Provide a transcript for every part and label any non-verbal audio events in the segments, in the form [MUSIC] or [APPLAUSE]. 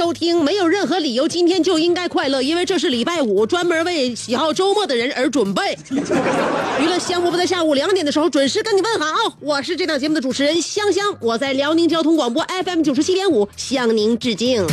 收听。没有任何理由，今天就应该快乐，因为这是礼拜五，专门为喜好周末的人而准备。娱乐香饽饽在下午两点的时候准时跟你问好，我是这档节目的主持人香香，我在辽宁交通广播 FM 九十七点五向您致敬。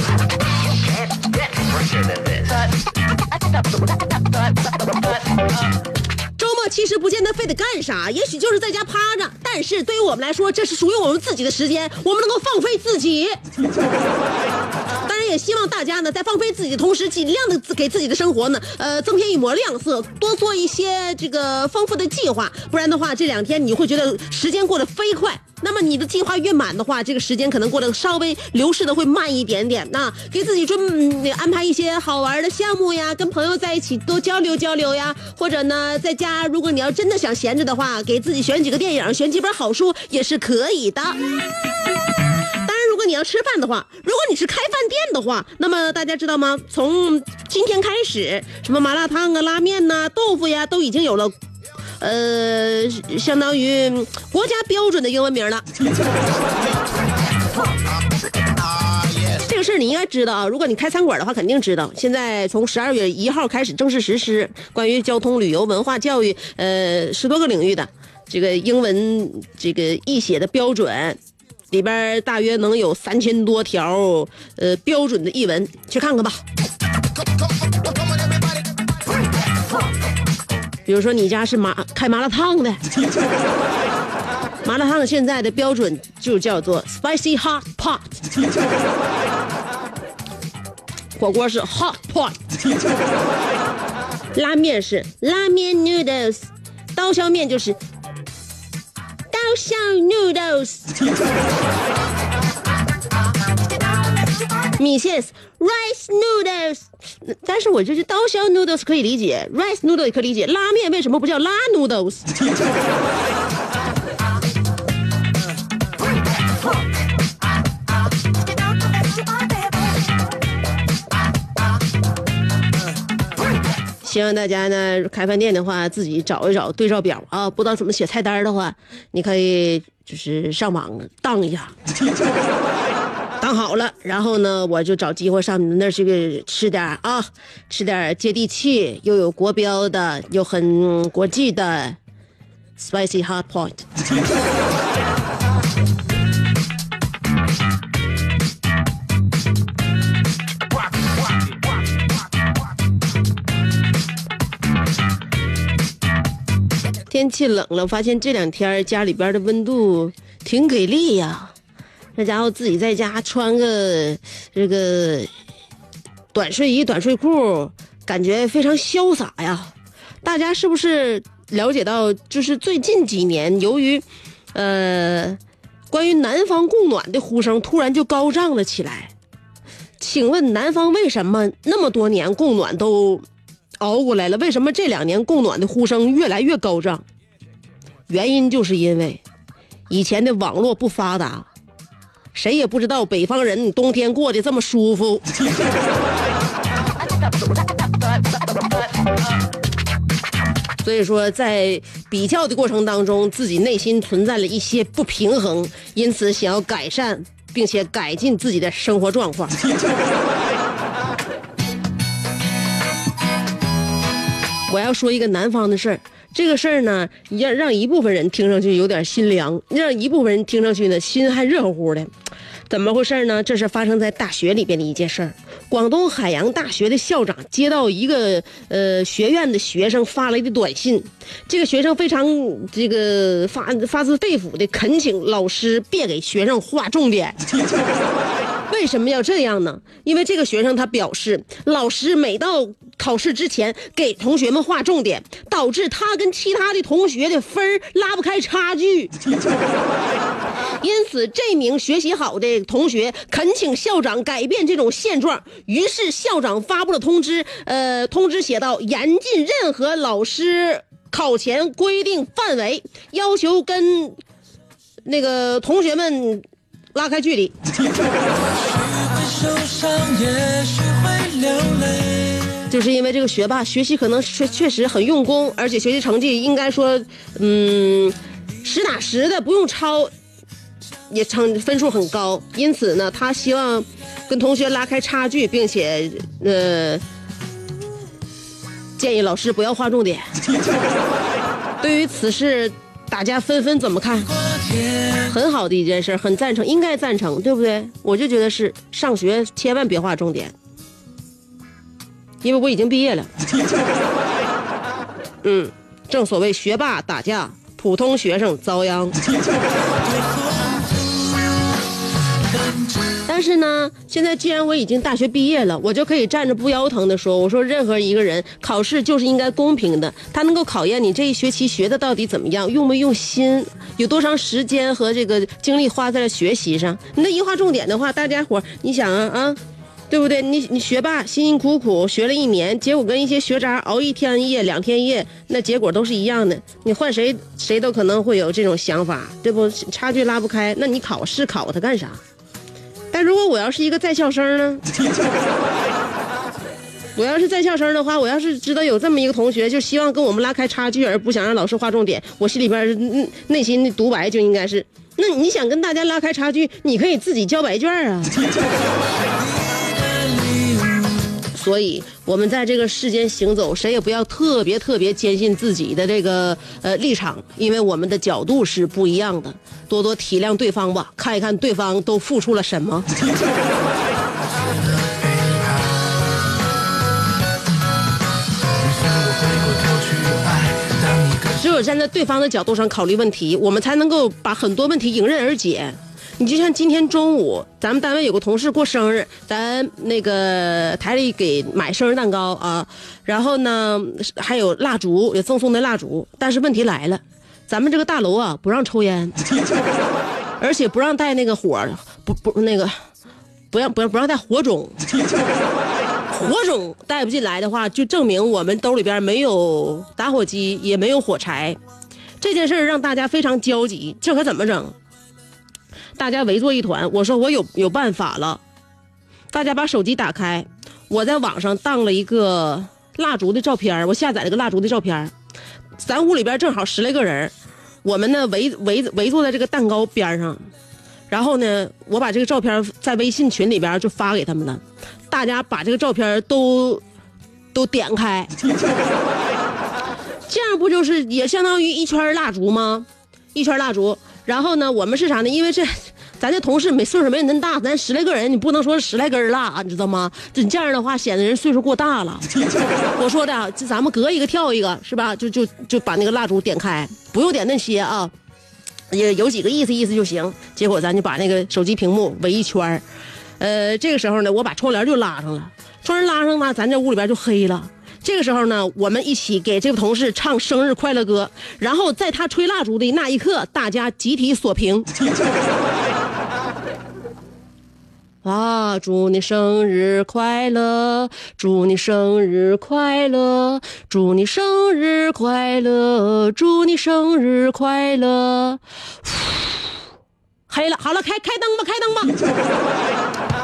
其实不见得非得干啥，也许就是在家趴着。但是对于我们来说，这是属于我们自己的时间，我们能够放飞自己。当然，也希望大家呢，在放飞自己的同时，尽量的给自己的生活呢，呃，增添一抹亮色，多做一些这个丰富的计划。不然的话，这两天你会觉得时间过得飞快。那么你的计划越满的话，这个时间可能过得稍微流逝的会慢一点点。那给自己专嗯安排一些好玩的项目呀，跟朋友在一起多交流交流呀，或者呢，在家如果你要真的想闲着的话，给自己选几个电影，选几本好书也是可以的。当然，如果你要吃饭的话，如果你是开饭店的话，那么大家知道吗？从今天开始，什么麻辣烫啊、拉面呐、豆腐呀，都已经有了。呃，相当于国家标准的英文名了。这个事儿你应该知道啊，如果你开餐馆的话，肯定知道。现在从十二月一号开始正式实施关于交通、旅游、文化、教育，呃，十多个领域的这个英文这个译写的标准，里边大约能有三千多条呃标准的译文，去看看吧。比如说你家是麻开麻辣烫的，麻辣烫现在的标准就叫做 spicy hot pot，火锅是 hot pot，拉面是拉面 noodles，刀削面就是刀削 noodles，米线 rice noodles。但是我这是刀削 noodles 可以理解，rice noodle 也可以理解，拉面为什么不叫拉 noodles？希望大家呢开饭店的话，自己找一找对照表啊，不知道怎么写菜单的话，你可以就是上网当一下。当好了，然后呢，我就找机会上你们那儿去吃点啊，吃点接地气又有国标的，又很国际的 spicy hot point。天气冷了，发现这两天家里边的温度挺给力呀。那家伙自己在家穿个这个短睡衣、短睡裤，感觉非常潇洒呀。大家是不是了解到，就是最近几年，由于呃关于南方供暖的呼声突然就高涨了起来？请问南方为什么那么多年供暖都熬过来了，为什么这两年供暖的呼声越来越高涨？原因就是因为以前的网络不发达。谁也不知道北方人冬天过得这么舒服。[LAUGHS] 所以说，在比较的过程当中，自己内心存在了一些不平衡，因此想要改善并且改进自己的生活状况。[LAUGHS] 我要说一个南方的事儿，这个事儿呢，让让一部分人听上去有点心凉，让一部分人听上去呢心还热乎乎的。怎么回事呢？这是发生在大学里边的一件事儿。广东海洋大学的校长接到一个呃学院的学生发来的短信，这个学生非常这个发发自肺腑的恳请老师别给学生划重点。[LAUGHS] 为什么要这样呢？因为这个学生他表示，老师每到考试之前给同学们划重点，导致他跟其他的同学的分儿拉不开差距。[LAUGHS] 因此，这名学习好的同学恳请校长改变这种现状。于是，校长发布了通知，呃，通知写道：严禁任何老师考前规定范围，要求跟那个同学们拉开距离。就是因为这个学霸学习可能确确实很用功，而且学习成绩应该说，嗯，实打实的，不用抄，也成分数很高。因此呢，他希望跟同学拉开差距，并且呃，建议老师不要划重点。对于此事，大家纷纷怎么看？很好的一件事，很赞成，应该赞成，对不对？我就觉得是上学千万别划重点，因为我已经毕业了。[LAUGHS] 嗯，正所谓学霸打架，普通学生遭殃。但是呢，现在既然我已经大学毕业了，我就可以站着不腰疼的说，我说任何一个人考试就是应该公平的，他能够考验你这一学期学的到底怎么样，用没用心，有多长时间和这个精力花在了学习上。你那一划重点的话，大家伙你想啊啊，对不对？你你学霸辛辛苦苦学了一年，结果跟一些学渣熬一天夜两天夜，那结果都是一样的。你换谁谁都可能会有这种想法，对不？差距拉不开，那你考试考它干啥？但如果我要是一个在校生呢？[LAUGHS] 我要是在校生的话，我要是知道有这么一个同学，就希望跟我们拉开差距，而不想让老师划重点，我心里边内心的独白就应该是：那你想跟大家拉开差距，你可以自己交白卷啊。[LAUGHS] 所以，我们在这个世间行走，谁也不要特别特别坚信自己的这个呃立场，因为我们的角度是不一样的。多多体谅对方吧，看一看对方都付出了什么。只有站在对方的角度上考虑问题，我们才能够把很多问题迎刃而解。你就像今天中午，咱们单位有个同事过生日，咱那个台里给买生日蛋糕啊，然后呢还有蜡烛，也赠送的蜡烛。但是问题来了，咱们这个大楼啊不让抽烟，[LAUGHS] 而且不让带那个火，不不那个，不让不让不让带火种，火种带不进来的话，就证明我们兜里边没有打火机，也没有火柴。这件事让大家非常焦急，这可怎么整？大家围坐一团，我说我有有办法了。大家把手机打开，我在网上当了一个蜡烛的照片，我下载了个蜡烛的照片。咱屋里边正好十来个人，我们呢围围围坐在这个蛋糕边上，然后呢，我把这个照片在微信群里边就发给他们了。大家把这个照片都都点开，[LAUGHS] 这样不就是也相当于一圈蜡烛吗？一圈蜡烛。然后呢，我们是啥呢？因为这，[LAUGHS] 咱这同事没岁数没你那大，咱十来个人，你不能说十来根蜡，你知道吗？这这样的话显得人岁数过大了。[LAUGHS] 我说的，这咱们隔一个跳一个，是吧？就就就把那个蜡烛点开，不用点那些啊，也有几个意思意思就行。结果咱就把那个手机屏幕围一圈呃，这个时候呢，我把窗帘就拉上了，窗帘拉上呢，咱这屋里边就黑了。这个时候呢，我们一起给这个同事唱生日快乐歌，然后在他吹蜡烛的那一刻，大家集体锁屏。[LAUGHS] 啊，祝你生日快乐！祝你生日快乐！祝你生日快乐！祝你生日快乐！[SIGHS] 黑了，好了，开开灯吧，开灯吧。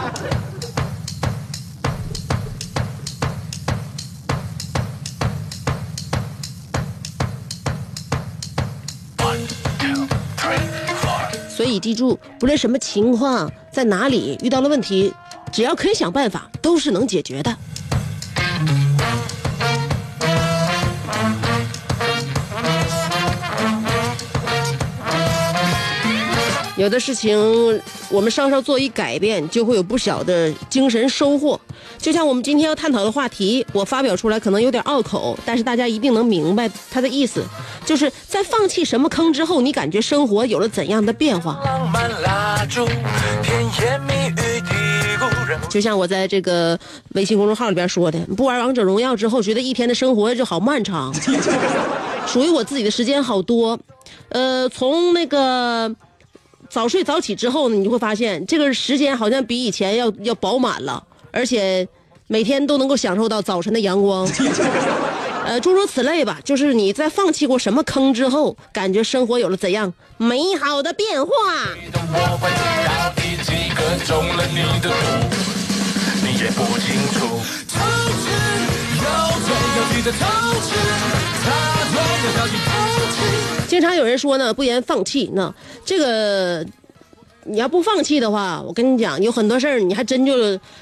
你记住，不论什么情况，在哪里遇到了问题，只要肯想办法，都是能解决的。有的事情，我们稍稍做一改变，就会有不小的精神收获。就像我们今天要探讨的话题，我发表出来可能有点拗口，但是大家一定能明白它的意思，就是在放弃什么坑之后，你感觉生活有了怎样的变化？浪漫蜡烛，甜言蜜语的故人。就像我在这个微信公众号里边说的，不玩王者荣耀之后，觉得一天的生活就好漫长，[LAUGHS] 属于我自己的时间好多。呃，从那个早睡早起之后呢，你就会发现这个时间好像比以前要要饱满了，而且每天都能够享受到早晨的阳光。[LAUGHS] 呃，诸如此类吧，就是你在放弃过什么坑之后，感觉生活有了怎样美好的变化。我会知道第几个中了你的毒，你也不清楚。经常有人说呢，不言放弃。那这个你要不放弃的话，我跟你讲，有很多事儿你还真就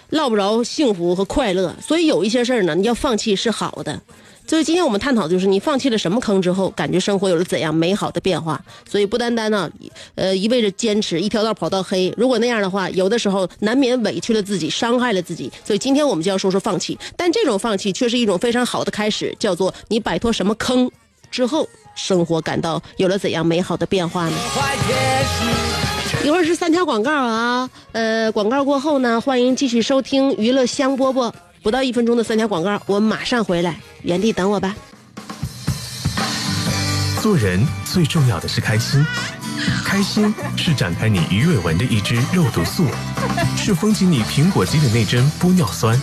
落不着幸福和快乐。所以有一些事儿呢，你要放弃是好的。所以今天我们探讨的就是你放弃了什么坑之后，感觉生活有了怎样美好的变化。所以不单单呢，呃，一味着坚持一条道跑到黑。如果那样的话，有的时候难免委屈了自己，伤害了自己。所以今天我们就要说说放弃，但这种放弃却是一种非常好的开始，叫做你摆脱什么坑之后，生活感到有了怎样美好的变化呢？一会儿是三条广告啊，呃，广告过后呢，欢迎继续收听娱乐香饽饽。不到一分钟的三条广告，我马上回来，原地等我吧。做人最重要的是开心，开心是展开你鱼尾纹的一支肉毒素，是封紧你苹果肌的那针玻尿酸，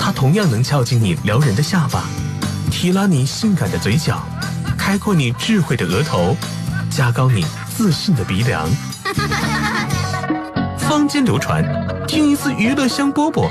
它同样能翘起你撩人的下巴，提拉你性感的嘴角，开阔你智慧的额头，加高你自信的鼻梁。[LAUGHS] 坊间流传，听一次娱乐香饽饽，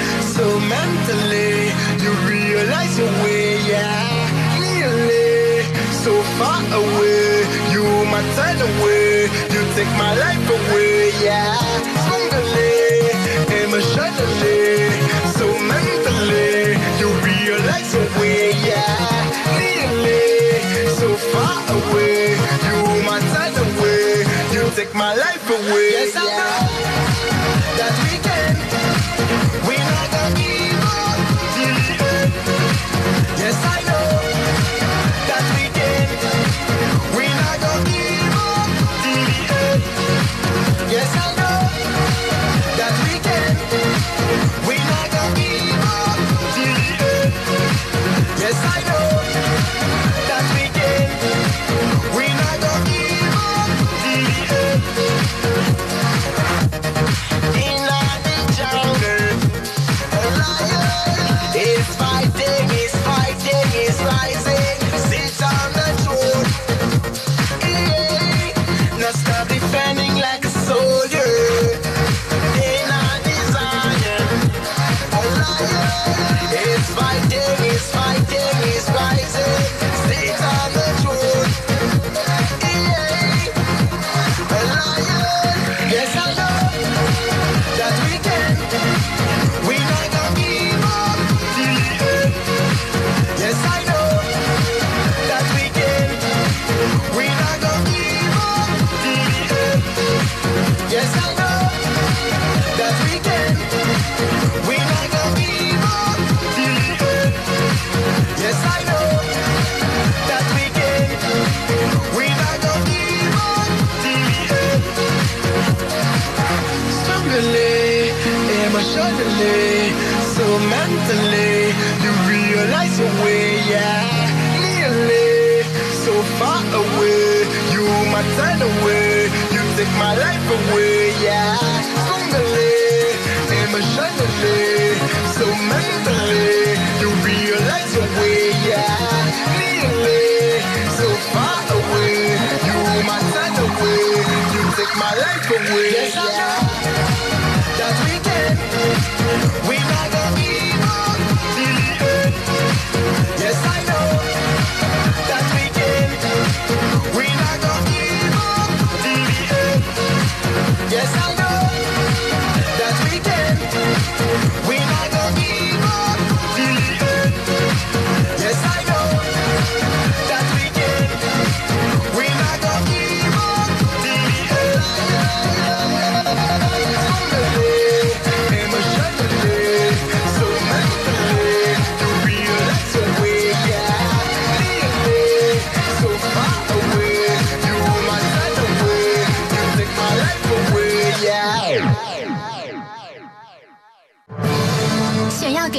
Away, you take my life away, yeah. by day.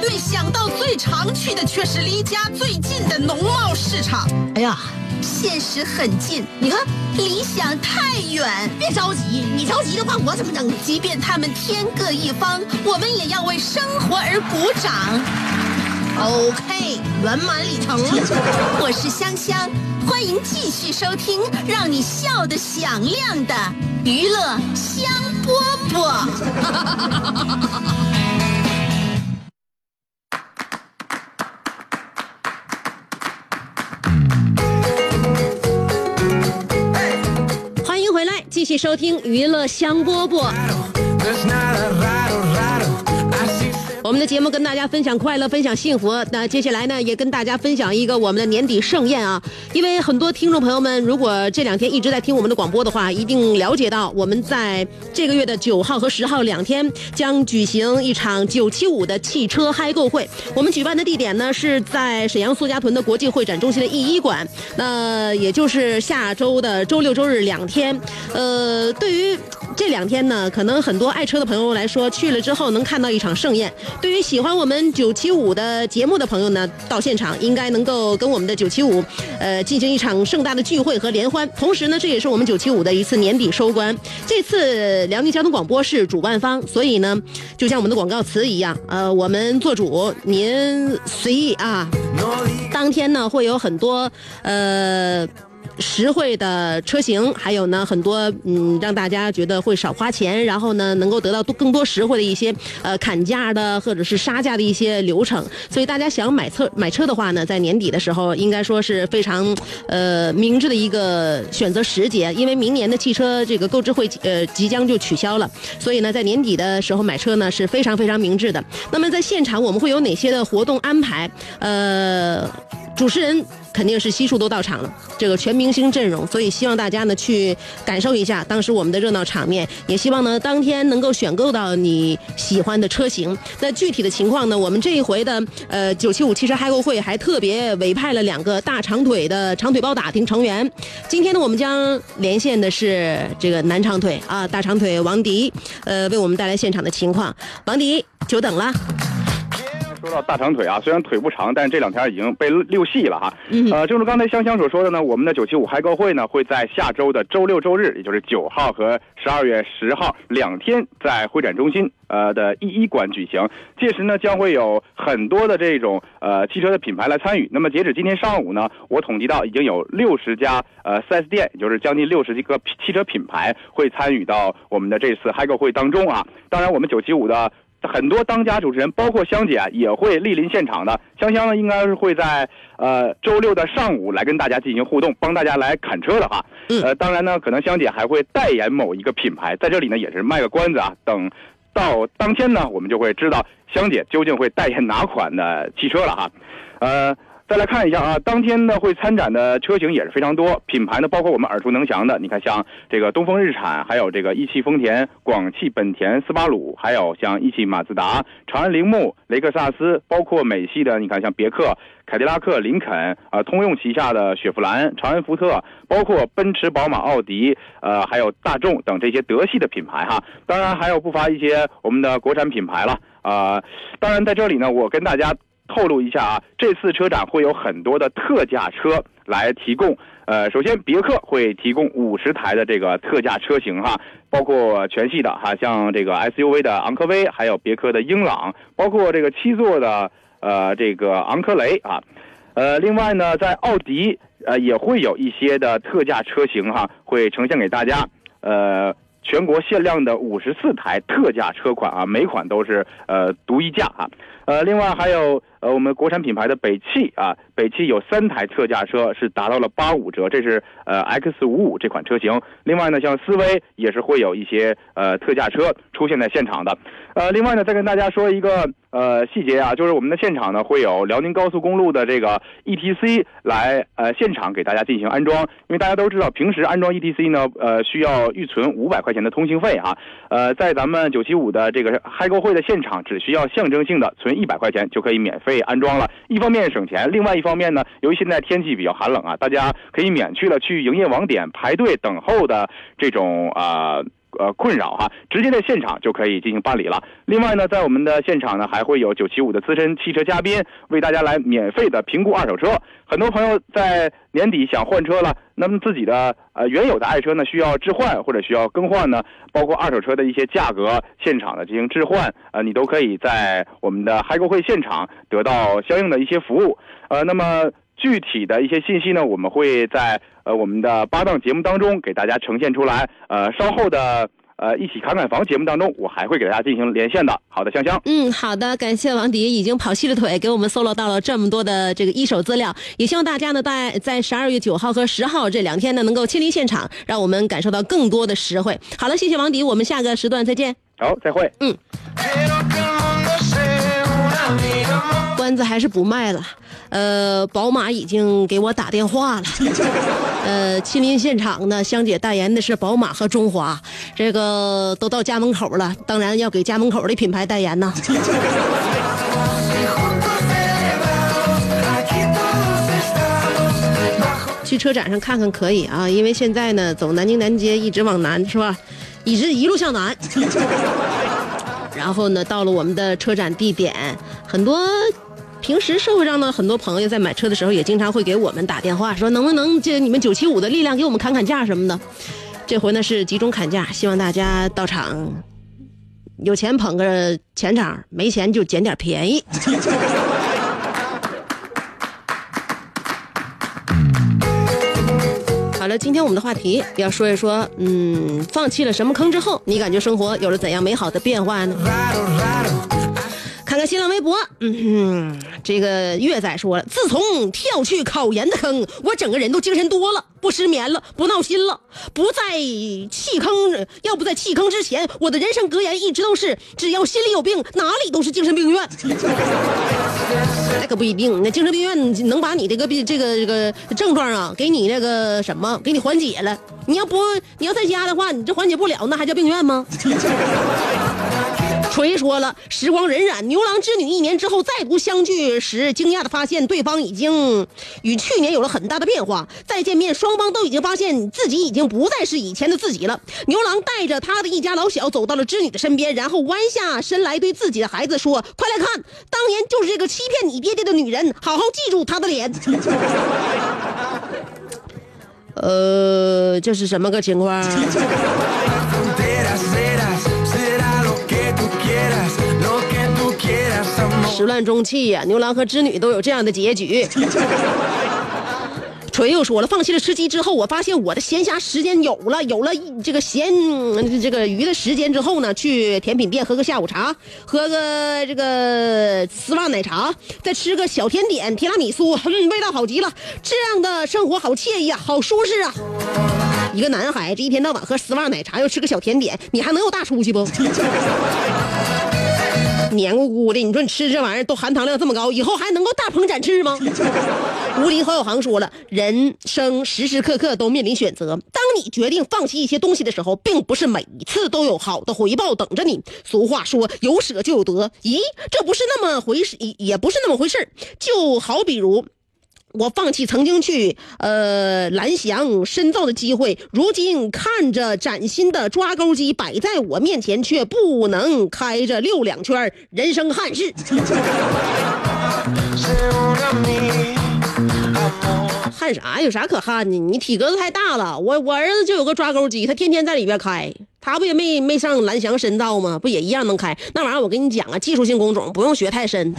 没想到最常去的却是离家最近的农贸市场。哎呀，现实很近，你看理想太远。别着急，你着急的话，我怎么整？即便他们天各一方，我们也要为生活而鼓掌。OK，圆满礼成。我是香香，欢迎继续收听让你笑得响亮的娱乐香饽饽。[LAUGHS] 续收听娱乐香饽饽。我们的节目跟大家分享快乐，分享幸福。那接下来呢，也跟大家分享一个我们的年底盛宴啊。因为很多听众朋友们，如果这两天一直在听我们的广播的话，一定了解到我们在这个月的九号和十号两天将举行一场九七五的汽车嗨购会。我们举办的地点呢是在沈阳苏家屯的国际会展中心的一一馆，那也就是下周的周六周日两天。呃，对于这两天呢，可能很多爱车的朋友来说，去了之后能看到一场盛宴。对于喜欢我们九七五的节目的朋友呢，到现场应该能够跟我们的九七五，呃，进行一场盛大的聚会和联欢。同时呢，这也是我们九七五的一次年底收官。这次辽宁交通广播是主办方，所以呢，就像我们的广告词一样，呃，我们做主，您随意啊。当天呢，会有很多呃。实惠的车型，还有呢很多嗯，让大家觉得会少花钱，然后呢能够得到多更多实惠的一些呃砍价的或者是杀价的一些流程。所以大家想买车买车的话呢，在年底的时候应该说是非常呃明智的一个选择时节，因为明年的汽车这个购置会呃即将就取消了，所以呢在年底的时候买车呢是非常非常明智的。那么在现场我们会有哪些的活动安排？呃，主持人。肯定是悉数都到场了，这个全明星阵容，所以希望大家呢去感受一下当时我们的热闹场面，也希望呢当天能够选购到你喜欢的车型。那具体的情况呢，我们这一回的呃九七五汽车嗨购会还特别委派了两个大长腿的长腿包打听成员。今天呢，我们将连线的是这个男长腿啊，大长腿王迪，呃，为我们带来现场的情况。王迪，久等了。说到大长腿啊，虽然腿不长，但是这两天已经被溜细了哈。嗯呃，正如刚才香香所说的呢，我们的九七五嗨购会呢会在下周的周六周日，也就是九号和十二月十号两天，在会展中心呃的一一馆举行。届时呢，将会有很多的这种呃汽车的品牌来参与。那么截止今天上午呢，我统计到已经有六十家呃 4S 店，也就是将近六十几个汽车品牌会参与到我们的这次嗨购会当中啊。当然，我们九七五的。很多当家主持人，包括香姐啊也会莅临现场的。香香呢，应该是会在呃周六的上午来跟大家进行互动，帮大家来砍车的哈。嗯呃，当然呢，可能香姐还会代言某一个品牌，在这里呢也是卖个关子啊。等到当天呢，我们就会知道香姐究竟会代言哪款的汽车了哈。呃。再来看一下啊，当天呢会参展的车型也是非常多，品牌呢包括我们耳熟能详的，你看像这个东风日产，还有这个一汽丰田、广汽本田、斯巴鲁，还有像一汽马自达、长安铃木、雷克萨斯，包括美系的，你看像别克、凯迪拉克、林肯啊、通用旗下的雪佛兰、长安福特，包括奔驰、宝马、奥迪，呃，还有大众等这些德系的品牌哈。当然还有不乏一些我们的国产品牌了啊、当然在这里呢，我跟大家透露一下啊，这次车展会有很多的特价车来提供。呃，首先别克会提供五十台的这个特价车型哈，包括全系的哈，像这个 SUV 的昂科威，还有别克的英朗，包括这个七座的呃这个昂科雷啊。呃，另外呢，在奥迪呃也会有一些的特价车型哈，会呈现给大家。呃，全国限量的五十四台特价车款啊，每款都是呃独一价啊。呃，另外还有呃我们国产品牌的北汽啊，北汽有三台特价车是达到了八五折，这是呃 X 五五这款车型。另外呢，像思威也是会有一些呃特价车出现在现场的。呃，另外呢，再跟大家说一个呃细节啊，就是我们的现场呢会有辽宁高速公路的这个 ETC 来呃现场给大家进行安装，因为大家都知道平时安装 ETC 呢呃需要预存五百块钱的通行费啊，呃在咱们九七五的这个嗨购会的现场只需要象征性的存一百块钱就可以免费安装了，一方面省钱，另外一方面呢，由于现在天气比较寒冷啊，大家可以免去了去营业网点排队等候的这种啊。呃困扰哈，直接在现场就可以进行办理了。另外呢，在我们的现场呢，还会有九七五的资深汽车嘉宾为大家来免费的评估二手车。很多朋友在年底想换车了，那么自己的呃原有的爱车呢需要置换或者需要更换呢，包括二手车的一些价格，现场的进行置换，呃，你都可以在我们的嗨购会现场得到相应的一些服务。呃，那么。具体的一些信息呢，我们会在呃我们的八档节目当中给大家呈现出来。呃，稍后的呃一起侃侃房节目当中，我还会给大家进行连线的。好的，香香。嗯，好的，感谢王迪已经跑细了腿，给我们搜罗到了这么多的这个一手资料，也希望大家呢在在十二月九号和十号这两天呢能够亲临现场，让我们感受到更多的实惠。好了，谢谢王迪，我们下个时段再见。好，再会。嗯，关子还是不卖了。呃，宝马已经给我打电话了。[LAUGHS] 呃，亲临现场呢，香姐代言的是宝马和中华，这个都到家门口了，当然要给家门口的品牌代言呐。[LAUGHS] 去车展上看看可以啊，因为现在呢，走南京南街一直往南是吧？一直一路向南。[LAUGHS] 然后呢，到了我们的车展地点，很多平时社会上的很多朋友在买车的时候，也经常会给我们打电话，说能不能借你们九七五的力量给我们砍砍价什么的。这回呢是集中砍价，希望大家到场，有钱捧个钱场，没钱就捡点便宜。[LAUGHS] 好了，今天我们的话题要说一说，嗯，放弃了什么坑之后，你感觉生活有了怎样美好的变化呢？看新浪微博，嗯哼，这个月仔说了，自从跳去考研的坑，我整个人都精神多了，不失眠了，不闹心了，不在弃坑。要不在弃坑之前，我的人生格言一直都是：只要心里有病，哪里都是精神病院。那 [LAUGHS] 可不一定，那精神病院能把你这个病、这个这个症状啊，给你那个什么，给你缓解了。你要不你要在家的话，你这缓解不了，那还叫病院吗？锤说了，时光荏苒，牛郎织女一年之后再度相聚时，惊讶的发现对方已经与去年有了很大的变化。再见面，双方都已经发现自己已经不再是以前的自己了。牛郎带着他的一家老小走到了织女的身边，然后弯下身来对自己的孩子说：“快来看，当年就是这个欺骗你爹爹的女人，好好记住她的脸。[LAUGHS] ”呃，这是什么个情况？始乱终弃呀、牛郎和织女都有这样的结局。锤又说了，放弃了吃鸡之后，我发现我的闲暇时间有了，有了这个闲这个余的时间之后呢，去甜品店喝个下午茶，喝个这个丝袜奶茶，再吃个小甜点提拉米苏，嗯，味道好极了。这样的生活好惬意啊，好舒适啊。一个男孩子一天到晚喝丝袜奶茶，又吃个小甜点，你还能有大出息不？黏糊糊的，你说你吃这玩意儿都含糖量这么高，以后还能够大鹏展翅吗？[LAUGHS] 吴林侯小航说了，人生时时刻刻都面临选择，当你决定放弃一些东西的时候，并不是每一次都有好的回报等着你。俗话说，有舍就有得，咦，这不是那么回事，也也不是那么回事就好比如。我放弃曾经去呃蓝翔深造的机会，如今看着崭新的抓钩机摆在我面前，却不能开着溜两圈，人生憾事。憾啥？有啥可憾的？你体格子太大了。我我儿子就有个抓钩机，他天天在里边开，他不也没没上蓝翔深造吗？不也一样能开？那玩意儿我跟你讲啊，技术性工种不用学太深。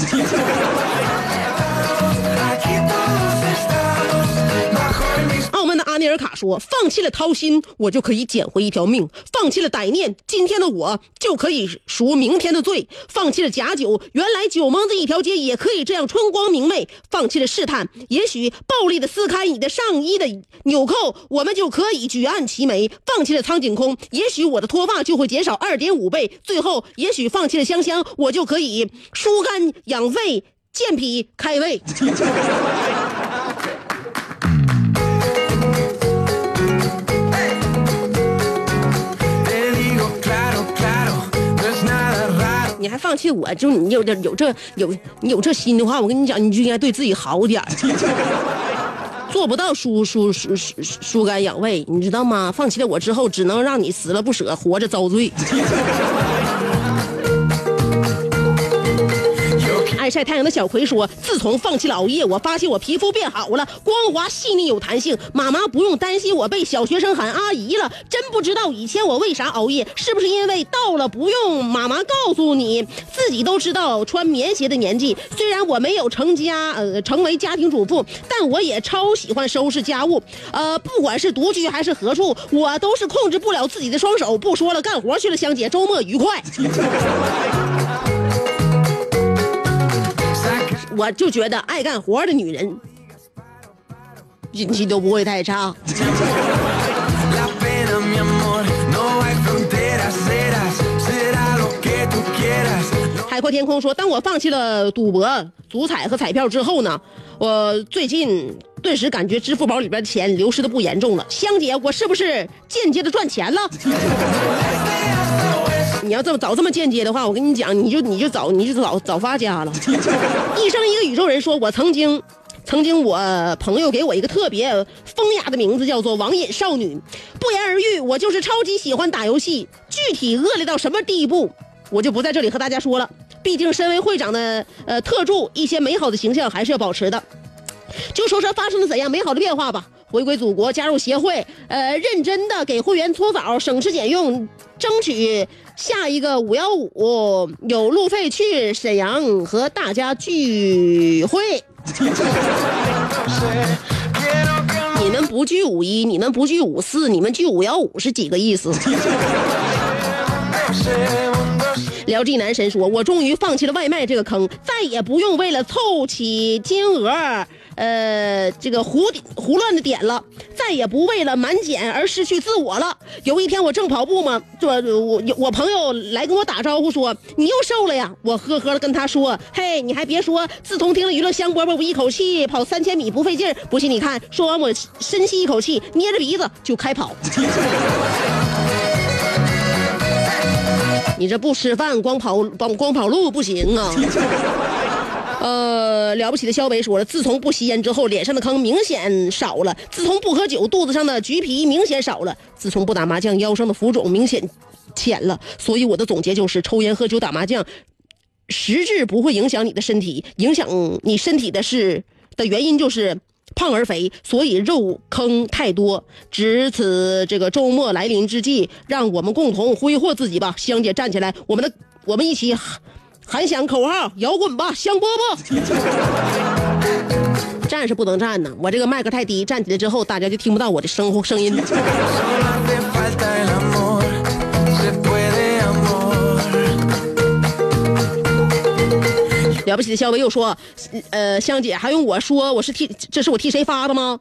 尼尔卡说：“放弃了掏心，我就可以捡回一条命；放弃了歹念，今天的我就可以赎明天的罪；放弃了假酒，原来酒蒙子一条街也可以这样春光明媚；放弃了试探，也许暴力的撕开你的上衣的纽扣，我们就可以举案齐眉；放弃了苍井空，也许我的脱发就会减少二点五倍；最后，也许放弃了香香，我就可以疏肝养肺、健脾开胃。[LAUGHS] ”你还放弃我，就你有点有这有你有这心的话，我跟你讲，你就应该对自己好点 [LAUGHS] 做不到疏疏疏疏疏肝养胃，你知道吗？放弃了我之后，只能让你死了不舍，活着遭罪。晒太阳的小葵说：“自从放弃了熬夜，我发现我皮肤变好了，光滑细腻有弹性。妈妈不用担心我被小学生喊阿姨了。真不知道以前我为啥熬夜，是不是因为到了不用妈妈告诉你，自己都知道穿棉鞋的年纪？虽然我没有成家，呃，成为家庭主妇，但我也超喜欢收拾家务。呃，不管是独居还是何处，我都是控制不了自己的双手。不说了，干活去了，香姐，周末愉快。[LAUGHS] ”我就觉得爱干活的女人运气都不会太差。海阔天空说：“当我放弃了赌博、足彩和彩票之后呢，我最近顿时感觉支付宝里边的钱流失的不严重了。香姐，我是不是间接的赚钱了？”你要这么早这么间接的话，我跟你讲，你就你就早你就早早发家了。[LAUGHS] 一生一个宇宙人说，我曾经，曾经我朋友给我一个特别风雅的名字，叫做网瘾少女。不言而喻，我就是超级喜欢打游戏。具体恶劣到什么地步，我就不在这里和大家说了。毕竟身为会长的呃特助，一些美好的形象还是要保持的。就说说发生了怎样美好的变化吧。回归祖国，加入协会，呃，认真的给会员搓澡，省吃俭用，争取下一个五幺五有路费去沈阳和大家聚会。[LAUGHS] 你们不聚五一，你们不聚五四，你们聚五幺五是几个意思？[LAUGHS] 聊这男神说：“我终于放弃了外卖这个坑，再也不用为了凑齐金额。”呃，这个胡胡乱的点了，再也不为了满减而失去自我了。有一天我正跑步嘛，这我我朋友来跟我打招呼说：“你又瘦了呀？”我呵呵的跟他说：“嘿，你还别说，自从听了娱乐香饽饽，我一口气跑三千米不费劲。不信你看。”说完我深吸一口气，捏着鼻子就开跑。[LAUGHS] 你这不吃饭光跑光光跑路不行啊！[LAUGHS] 呃，了不起的肖伟说了，自从不吸烟之后，脸上的坑明显少了；自从不喝酒，肚子上的橘皮明显少了；自从不打麻将，腰上的浮肿明显浅了。所以我的总结就是，抽烟、喝酒、打麻将，实质不会影响你的身体，影响你身体的是的原因就是胖而肥，所以肉坑太多。值此这个周末来临之际，让我们共同挥霍自己吧。香姐站起来，我们的我们一起。喊响口号，摇滚吧，香饽饽！站是不能站呢，我这个麦克太低，站起来之后大家就听不到我的声声音。了不起的肖伟又说：“呃，香姐还用我说我是替这是我替谁发的吗？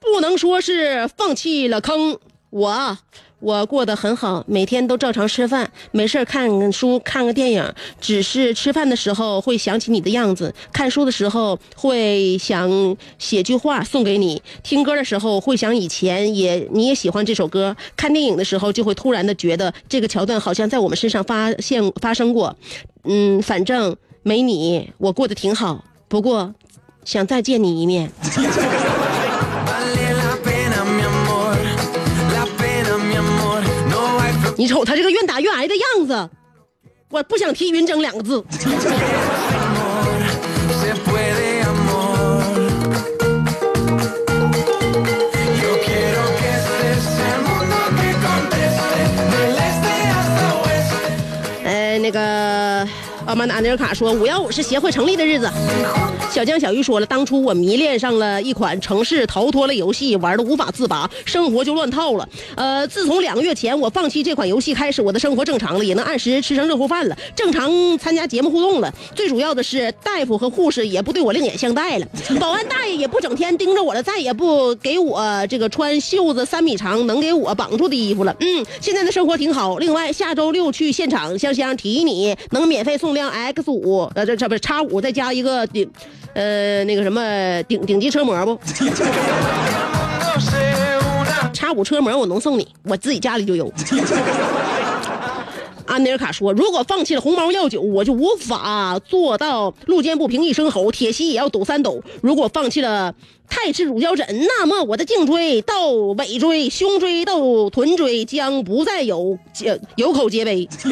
不能说是放弃了坑，我我过得很好，每天都照常吃饭，没事看看书，看个电影。只是吃饭的时候会想起你的样子，看书的时候会想写句话送给你，听歌的时候会想以前也你也喜欢这首歌，看电影的时候就会突然的觉得这个桥段好像在我们身上发现发生过。嗯，反正没你，我过得挺好。不过，想再见你一面。你瞅他这个愿打愿挨的样子，我不想提云峥两个字。个阿曼达尼尔卡说，五幺五是协会成立的日子。小江小鱼说了，当初我迷恋上了一款城市逃脱类游戏，玩的无法自拔，生活就乱套了。呃，自从两个月前我放弃这款游戏开始，我的生活正常了，也能按时吃上热乎饭了，正常参加节目互动了。最主要的是，大夫和护士也不对我另眼相待了，保安大爷也不整天盯着我了，再也不给我这个穿袖子三米长能给我绑住的衣服了。嗯，现在的生活挺好。另外，下周六去现场，香香提你能免费送辆 X 五，呃，这这不是叉五，再加一个顶，呃，那个什么顶顶级车模不？叉五车模我能送你，我自己家里就有。安德尔卡说：“如果放弃了红毛药酒，我就无法做到路见不平一声吼，铁西也要抖三抖。如果放弃了泰式乳胶枕，那么我的颈椎到尾椎、胸椎到臀椎将不再有呃有口皆碑。[LAUGHS]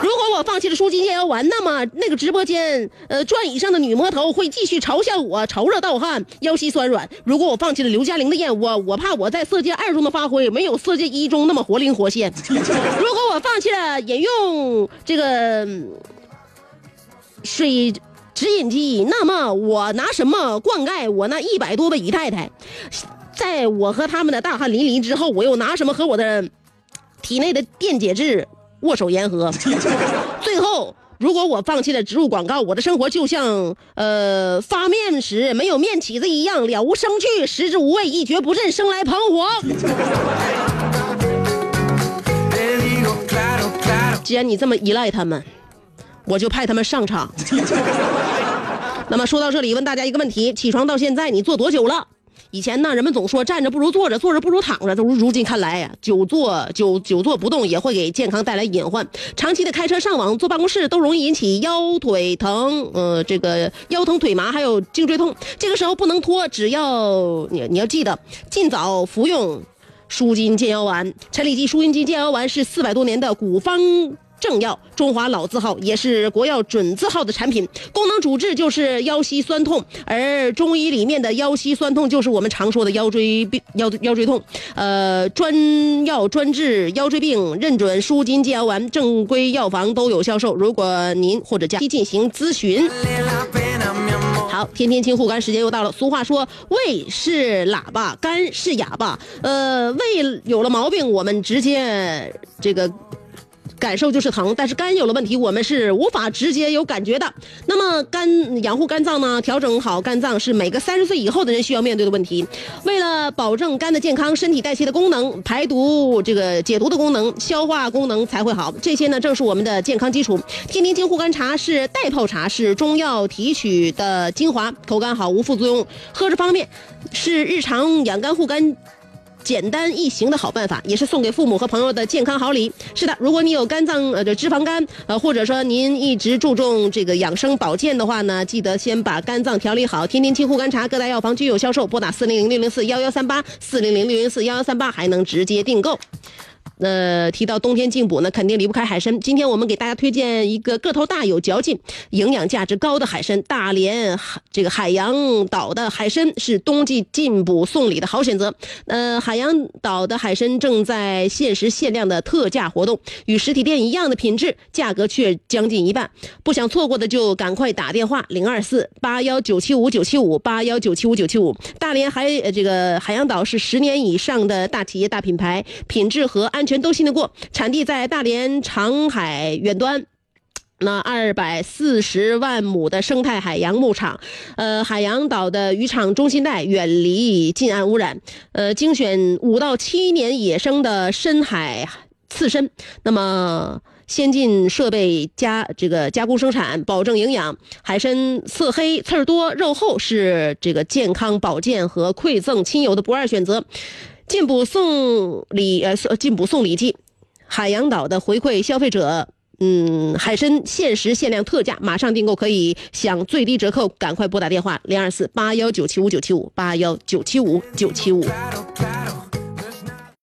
如果我放弃了舒筋健腰丸，那么那个直播间呃转椅上的女魔头会继续嘲笑我潮热盗汗、腰膝酸软。如果我放弃了刘嘉玲的燕窝，我怕我在色戒二中的发挥没有色戒一中那么活灵活现。[LAUGHS] 如果我放弃了饮用这个水直饮机，那么我拿什么灌溉我那一百多位姨太太？在我和他们的大汗淋漓之后，我又拿什么和我的体内的电解质握手言和？[LAUGHS] 最后，如果我放弃了植入广告，我的生活就像呃发面时没有面起子一样，了无生趣，食之无味，一蹶不振，生来彷徨。既然你这么依赖他们，我就派他们上场。[LAUGHS] 那么说到这里，问大家一个问题：起床到现在，你坐多久了？以前呢，人们总说站着不如坐着，坐着不如躺着。如如今看来呀，久坐久久坐不动也会给健康带来隐患。长期的开车、上网、坐办公室都容易引起腰腿疼，呃，这个腰疼、腿麻，还有颈椎痛。这个时候不能拖，只要你你要记得尽早服用舒筋健腰丸。陈李济舒筋健腰丸是四百多年的古方。正药，中华老字号，也是国药准字号的产品，功能主治就是腰膝酸痛，而中医里面的腰膝酸痛就是我们常说的腰椎病、腰腰椎痛。呃，专药专治腰椎病，认准舒筋健腰丸，正规药房都有销售。如果您或者家进行咨询。好，天天清护肝时间又到了。俗话说，胃是喇叭，肝是哑巴。呃，胃有了毛病，我们直接这个。感受就是疼，但是肝有了问题，我们是无法直接有感觉的。那么肝养护肝脏呢？调整好肝脏是每个三十岁以后的人需要面对的问题。为了保证肝的健康，身体代谢的功能、排毒这个解毒的功能、消化功能才会好，这些呢正是我们的健康基础。天天清护肝茶是代泡茶，是中药提取的精华，口感好，无副作用，喝着方便，是日常养肝护肝。简单易行的好办法，也是送给父母和朋友的健康好礼。是的，如果你有肝脏呃这脂肪肝，呃或者说您一直注重这个养生保健的话呢，记得先把肝脏调理好。天天清护肝茶，各大药房均有销售，拨打四零零六零四幺幺三八四零零六零四幺幺三八，还能直接订购。呃，提到冬天进补呢，肯定离不开海参。今天我们给大家推荐一个个头大、有嚼劲、营养价值高的海参——大连海这个海洋岛的海参是冬季进补送礼的好选择。呃，海洋岛的海参正在限时限量的特价活动，与实体店一样的品质，价格却将近一半。不想错过的就赶快打电话零二四八幺九七五九七五八幺九七五九七五。大连海这个海洋岛是十年以上的大企业大品牌，品质和安全都信得过，产地在大连长海远端。那二百四十万亩的生态海洋牧场，呃，海洋岛的渔场中心带远离近岸污染，呃，精选五到七年野生的深海刺参，那么先进设备加这个加工生产，保证营养。海参色黑、刺儿多、肉厚，是这个健康保健和馈赠亲友的不二选择。进补送礼，呃，进补送礼季，海洋岛的回馈消费者。嗯，海参限时限量特价，马上订购可以享最低折扣，赶快拨打电话零二四八幺九七五九七五八幺九七五九七五。